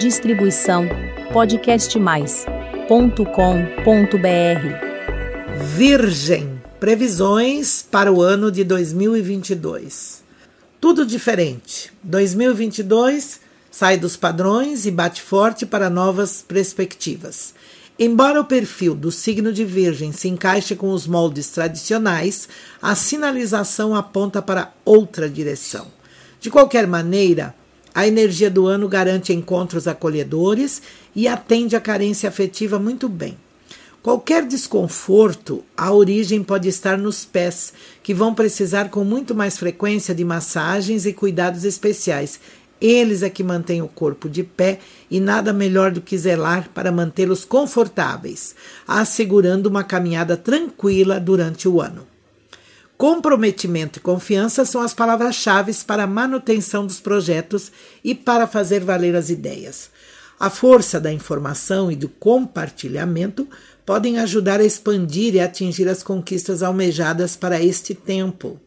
Distribuição podcastmais.com.br. Virgem. Previsões para o ano de 2022. Tudo diferente. 2022 sai dos padrões e bate forte para novas perspectivas. Embora o perfil do signo de Virgem se encaixe com os moldes tradicionais, a sinalização aponta para outra direção. De qualquer maneira, a energia do ano garante encontros acolhedores e atende à carência afetiva muito bem. Qualquer desconforto, a origem pode estar nos pés, que vão precisar com muito mais frequência de massagens e cuidados especiais. Eles é que mantêm o corpo de pé e nada melhor do que zelar para mantê-los confortáveis, assegurando uma caminhada tranquila durante o ano. Comprometimento e confiança são as palavras-chave para a manutenção dos projetos e para fazer valer as ideias. A força da informação e do compartilhamento podem ajudar a expandir e atingir as conquistas almejadas para este tempo.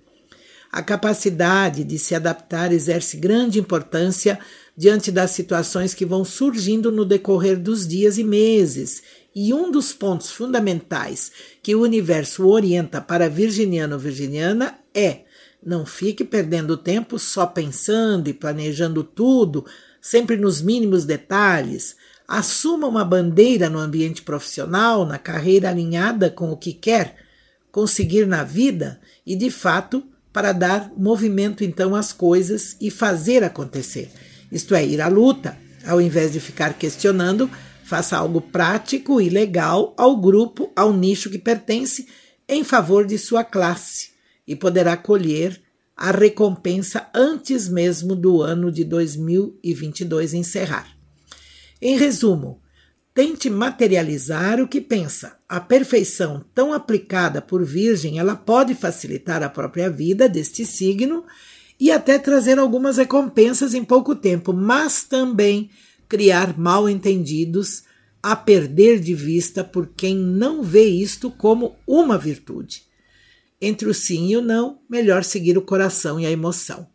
A capacidade de se adaptar exerce grande importância diante das situações que vão surgindo no decorrer dos dias e meses e um dos pontos fundamentais que o universo orienta para virginiano ou virginiana é não fique perdendo tempo só pensando e planejando tudo, sempre nos mínimos detalhes. Assuma uma bandeira no ambiente profissional, na carreira alinhada com o que quer conseguir na vida e, de fato, para dar movimento então às coisas e fazer acontecer. Isto é, ir à luta, ao invés de ficar questionando Faça algo prático e legal ao grupo, ao nicho que pertence, em favor de sua classe e poderá colher a recompensa antes mesmo do ano de 2022 encerrar. Em resumo, tente materializar o que pensa. A perfeição tão aplicada por Virgem, ela pode facilitar a própria vida deste signo e até trazer algumas recompensas em pouco tempo, mas também criar mal entendidos a perder de vista por quem não vê isto como uma virtude. Entre o sim e o não, melhor seguir o coração e a emoção.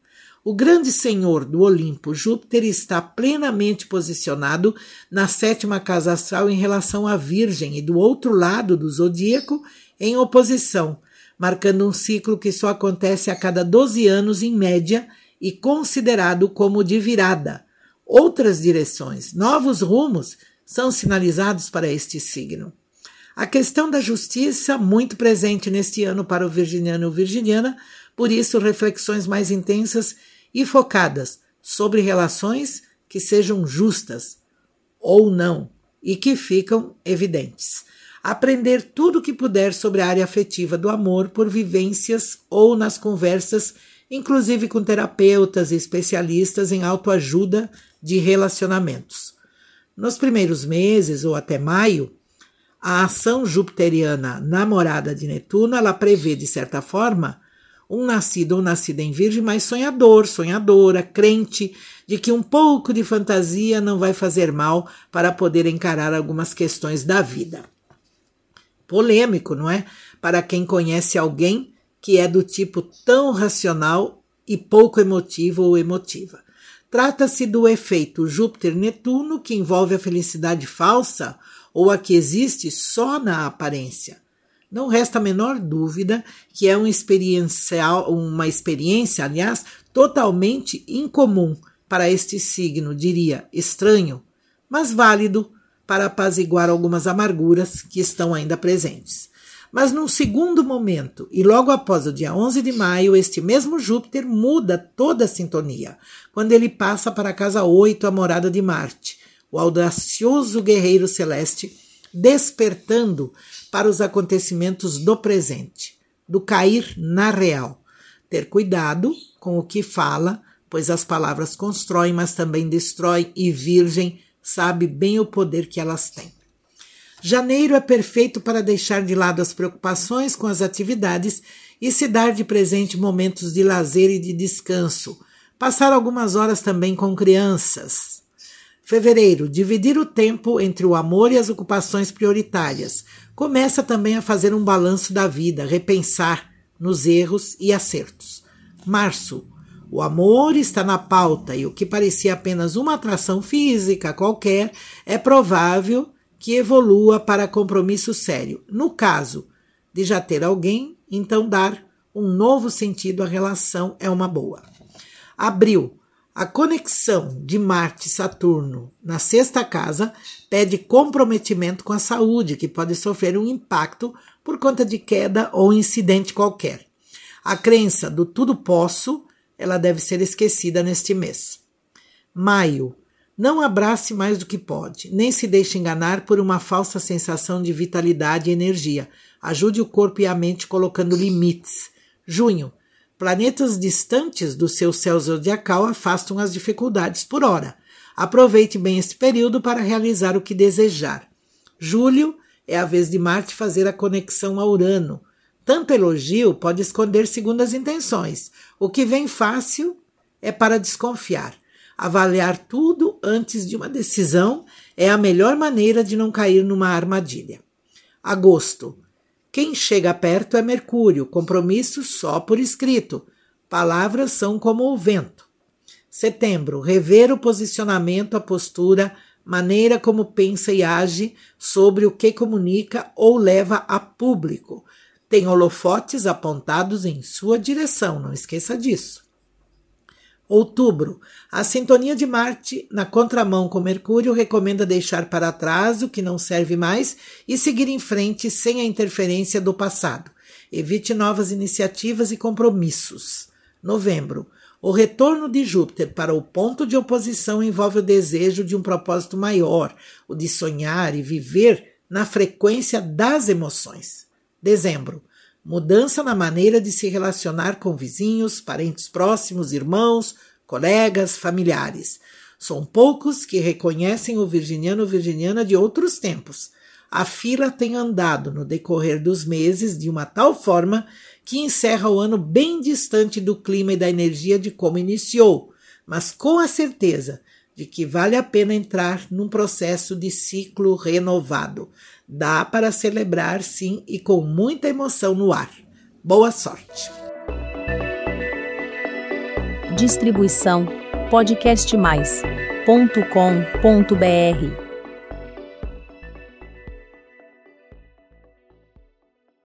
O grande senhor do Olimpo, Júpiter, está plenamente posicionado na sétima casa astral em relação à Virgem e do outro lado do zodíaco, em oposição, marcando um ciclo que só acontece a cada 12 anos em média e considerado como de virada, Outras direções, novos rumos são sinalizados para este signo. A questão da justiça, muito presente neste ano para o virginiano ou virginiana, por isso, reflexões mais intensas e focadas sobre relações que sejam justas ou não e que ficam evidentes. Aprender tudo o que puder sobre a área afetiva do amor por vivências ou nas conversas, inclusive com terapeutas e especialistas em autoajuda de relacionamentos. Nos primeiros meses, ou até maio, a ação jupiteriana namorada de Netuno, ela prevê, de certa forma, um nascido ou nascida em virgem, mas sonhador, sonhadora, crente de que um pouco de fantasia não vai fazer mal para poder encarar algumas questões da vida. Polêmico, não é? Para quem conhece alguém que é do tipo tão racional e pouco emotivo ou emotiva. Trata-se do efeito Júpiter-Netuno, que envolve a felicidade falsa ou a que existe só na aparência. Não resta a menor dúvida que é uma experiência, uma experiência, aliás, totalmente incomum para este signo, diria estranho, mas válido para apaziguar algumas amarguras que estão ainda presentes. Mas num segundo momento, e logo após o dia 11 de maio, este mesmo Júpiter muda toda a sintonia, quando ele passa para a casa 8, a morada de Marte, o audacioso guerreiro celeste, despertando para os acontecimentos do presente, do cair na real. Ter cuidado com o que fala, pois as palavras constroem, mas também destroem, e Virgem sabe bem o poder que elas têm. Janeiro é perfeito para deixar de lado as preocupações com as atividades e se dar de presente momentos de lazer e de descanso. Passar algumas horas também com crianças. Fevereiro, dividir o tempo entre o amor e as ocupações prioritárias. Começa também a fazer um balanço da vida, repensar nos erros e acertos. Março, O amor está na pauta e o que parecia apenas uma atração física qualquer é provável que evolua para compromisso sério. No caso de já ter alguém, então dar um novo sentido à relação é uma boa. Abril. A conexão de Marte Saturno na sexta casa pede comprometimento com a saúde, que pode sofrer um impacto por conta de queda ou incidente qualquer. A crença do tudo posso, ela deve ser esquecida neste mês. Maio. Não abrace mais do que pode, nem se deixe enganar por uma falsa sensação de vitalidade e energia. Ajude o corpo e a mente colocando limites. Junho. Planetas distantes do seu céu zodiacal afastam as dificuldades por hora. Aproveite bem este período para realizar o que desejar. Julho é a vez de Marte fazer a conexão a Urano. Tanto elogio pode esconder segundas intenções. O que vem fácil é para desconfiar. Avaliar tudo antes de uma decisão é a melhor maneira de não cair numa armadilha. Agosto. Quem chega perto é Mercúrio, compromisso só por escrito. Palavras são como o vento. Setembro, rever o posicionamento, a postura, maneira como pensa e age sobre o que comunica ou leva a público. Tem holofotes apontados em sua direção, não esqueça disso. Outubro. A sintonia de Marte na contramão com Mercúrio recomenda deixar para trás o que não serve mais e seguir em frente sem a interferência do passado. Evite novas iniciativas e compromissos. Novembro. O retorno de Júpiter para o ponto de oposição envolve o desejo de um propósito maior, o de sonhar e viver na frequência das emoções. Dezembro mudança na maneira de se relacionar com vizinhos, parentes próximos, irmãos, colegas, familiares. São poucos que reconhecem o virginiano ou virginiana de outros tempos. A fila tem andado no decorrer dos meses de uma tal forma que encerra o ano bem distante do clima e da energia de como iniciou, mas com a certeza de que vale a pena entrar num processo de ciclo renovado. Dá para celebrar, sim, e com muita emoção no ar. Boa sorte! Distribuição podcastmais.com.br